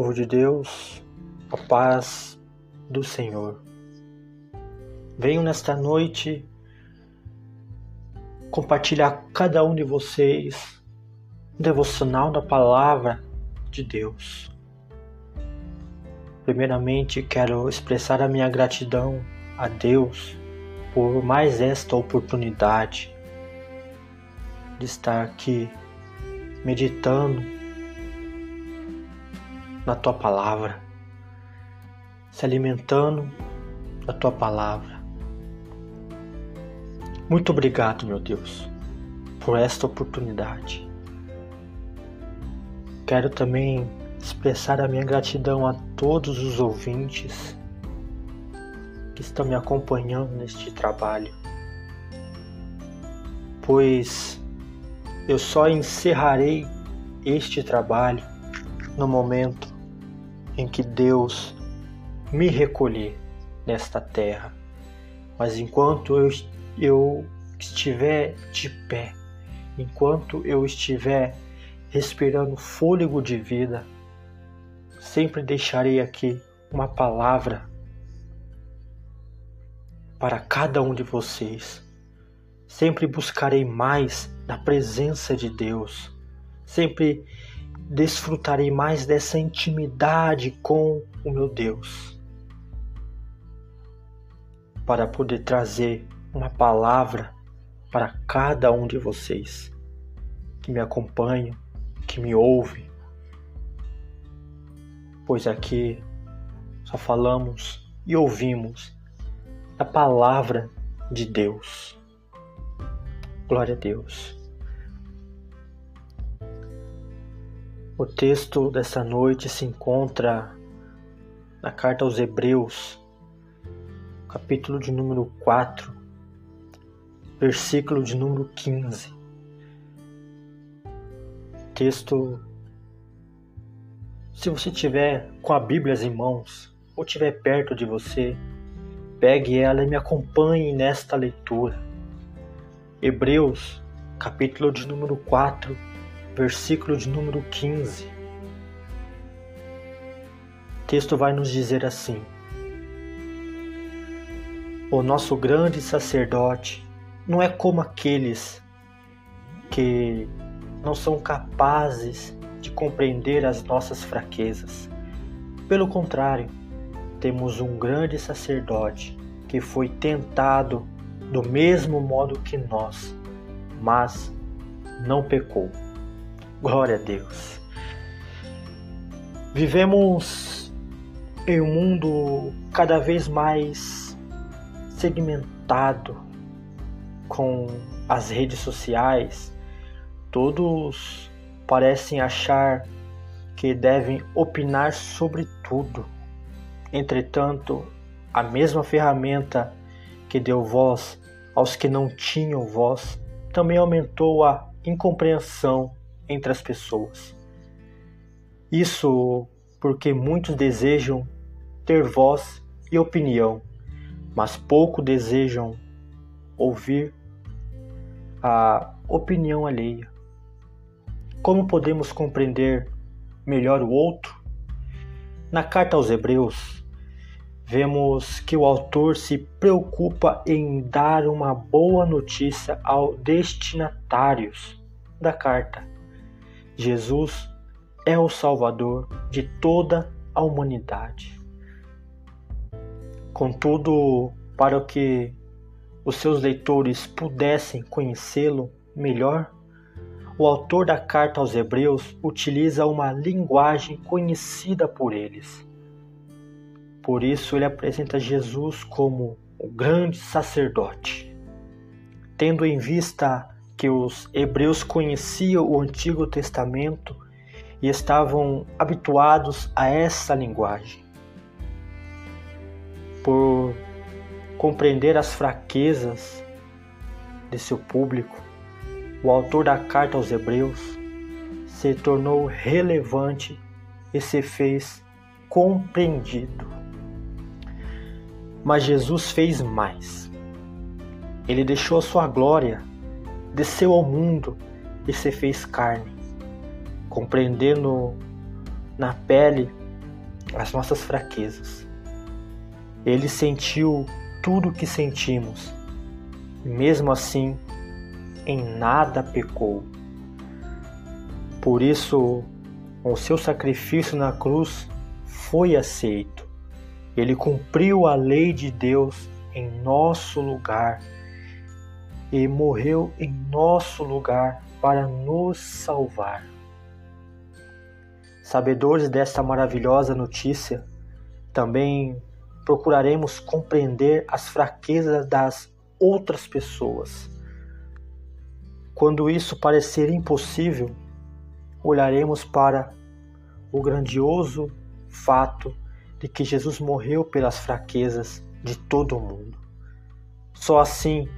povo de Deus, a paz do Senhor. Venho nesta noite compartilhar com cada um de vocês um devocional da palavra de Deus. Primeiramente, quero expressar a minha gratidão a Deus por mais esta oportunidade de estar aqui meditando na tua palavra, se alimentando da tua palavra. Muito obrigado, meu Deus, por esta oportunidade. Quero também expressar a minha gratidão a todos os ouvintes que estão me acompanhando neste trabalho, pois eu só encerrarei este trabalho no momento em que Deus me recolher nesta terra. Mas enquanto eu, eu estiver de pé, enquanto eu estiver respirando fôlego de vida, sempre deixarei aqui uma palavra para cada um de vocês. Sempre buscarei mais da presença de Deus. Sempre desfrutarei mais dessa intimidade com o meu Deus. Para poder trazer uma palavra para cada um de vocês que me acompanham, que me ouvem. Pois aqui só falamos e ouvimos a palavra de Deus. Glória a Deus. O texto dessa noite se encontra na carta aos Hebreus, capítulo de número 4, versículo de número 15. Texto se você tiver com a Bíblia em mãos ou tiver perto de você, Pegue ela e me acompanhe nesta leitura. Hebreus, capítulo de número 4, versículo de número 15. O texto vai nos dizer assim: O nosso grande sacerdote não é como aqueles que não são capazes de compreender as nossas fraquezas. Pelo contrário, temos um grande sacerdote que foi tentado do mesmo modo que nós, mas não pecou. Glória a Deus. Vivemos em um mundo cada vez mais segmentado com as redes sociais. Todos parecem achar que devem opinar sobre tudo Entretanto, a mesma ferramenta que deu voz aos que não tinham voz também aumentou a incompreensão entre as pessoas. Isso porque muitos desejam ter voz e opinião, mas pouco desejam ouvir a opinião alheia. Como podemos compreender melhor o outro? Na carta aos Hebreus, vemos que o autor se preocupa em dar uma boa notícia aos destinatários da carta. Jesus é o Salvador de toda a humanidade. Contudo, para que os seus leitores pudessem conhecê-lo melhor, o autor da carta aos Hebreus utiliza uma linguagem conhecida por eles por isso ele apresenta Jesus como o grande sacerdote. Tendo em vista que os hebreus conheciam o Antigo Testamento e estavam habituados a essa linguagem. Por compreender as fraquezas de seu público, o autor da carta aos Hebreus se tornou relevante e se fez compreendido. Mas Jesus fez mais. Ele deixou a sua glória, desceu ao mundo e se fez carne, compreendendo na pele as nossas fraquezas. Ele sentiu tudo o que sentimos, e mesmo assim, em nada pecou. Por isso, o seu sacrifício na cruz foi aceito. Ele cumpriu a lei de Deus em nosso lugar e morreu em nosso lugar para nos salvar. Sabedores desta maravilhosa notícia, também procuraremos compreender as fraquezas das outras pessoas. Quando isso parecer impossível, olharemos para o grandioso fato de que Jesus morreu pelas fraquezas de todo mundo. Só assim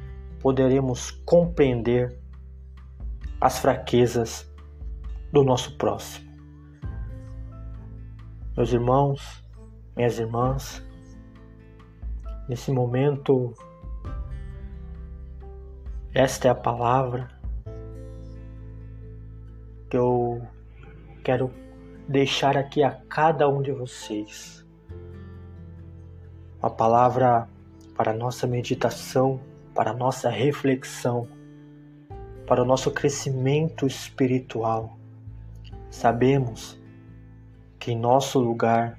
poderemos compreender as fraquezas do nosso próximo. Meus irmãos, minhas irmãs, nesse momento, esta é a palavra que eu quero deixar aqui a cada um de vocês. A palavra para nossa meditação, para nossa reflexão, para o nosso crescimento espiritual. Sabemos que em nosso lugar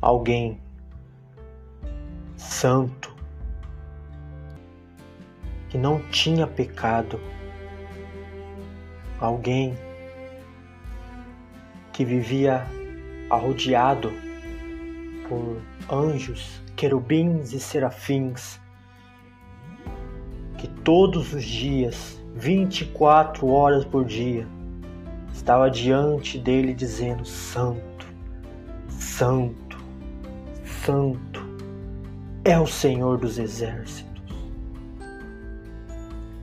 alguém santo que não tinha pecado, alguém que vivia arrodeado por anjos, querubins e serafins, que todos os dias, 24 horas por dia, estava diante dele dizendo: Santo, Santo, Santo é o Senhor dos exércitos.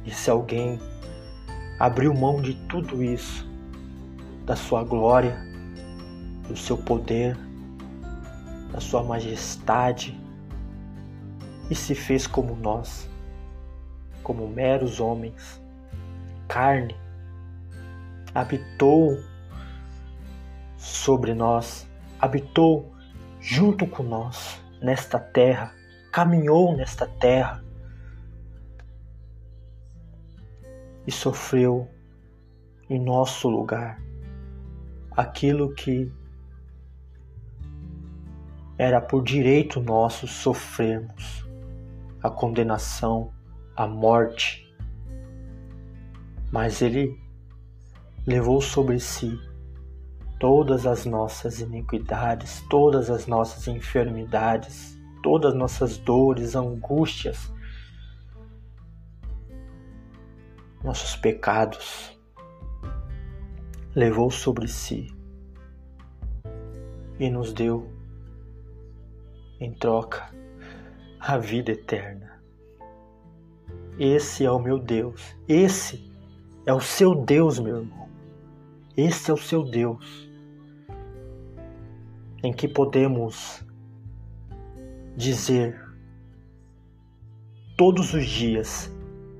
E se alguém abriu mão de tudo isso, da sua glória, do seu poder, sua majestade, e se fez como nós, como meros homens, carne, habitou sobre nós, habitou junto com nós nesta terra, caminhou nesta terra e sofreu em nosso lugar aquilo que era por direito nosso sofrermos a condenação, a morte. Mas ele levou sobre si todas as nossas iniquidades, todas as nossas enfermidades, todas as nossas dores, angústias, nossos pecados, levou sobre si e nos deu em troca a vida eterna. Esse é o meu Deus, esse é o seu Deus, meu irmão. Esse é o seu Deus, em que podemos dizer todos os dias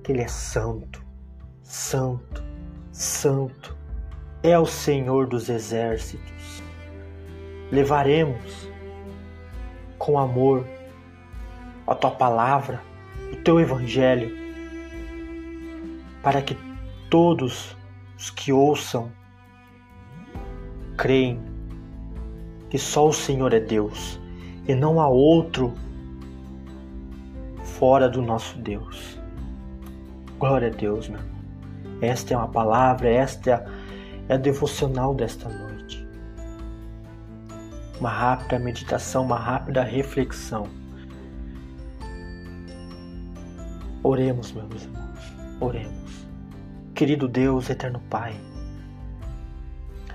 que Ele é santo, santo, santo, é o Senhor dos exércitos. Levaremos com amor a tua palavra, o teu evangelho, para que todos os que ouçam creem que só o Senhor é Deus e não há outro fora do nosso Deus. Glória a Deus, meu. Esta é uma palavra, esta é a devocional desta noite. Uma rápida meditação, uma rápida reflexão. Oremos, meus irmãos, oremos. Querido Deus, eterno Pai,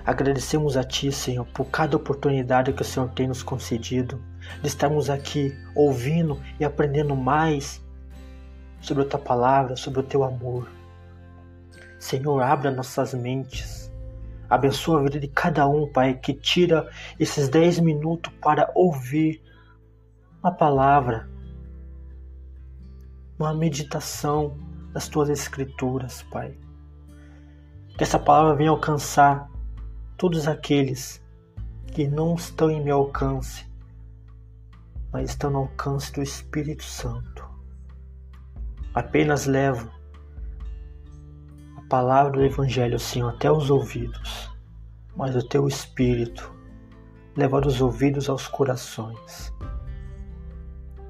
Agradecemos a Ti, Senhor, por cada oportunidade que o Senhor tem nos concedido de estarmos aqui ouvindo e aprendendo mais sobre a Tua palavra, sobre o Teu amor. Senhor, abra nossas mentes. Abençoa a vida de cada um, Pai, que tira esses dez minutos para ouvir uma palavra, uma meditação das Tuas Escrituras, Pai. Que essa palavra venha alcançar todos aqueles que não estão em meu alcance, mas estão no alcance do Espírito Santo. Apenas levo palavra do Evangelho, Senhor, até os ouvidos, mas o teu Espírito leva dos ouvidos aos corações.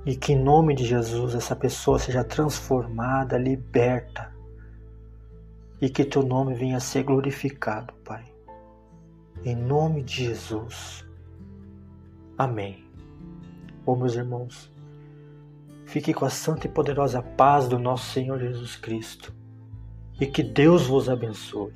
E que em nome de Jesus essa pessoa seja transformada, liberta. E que teu nome venha a ser glorificado, Pai. Em nome de Jesus. Amém. Oh, meus irmãos, fique com a santa e poderosa paz do nosso Senhor Jesus Cristo. E que Deus vos abençoe.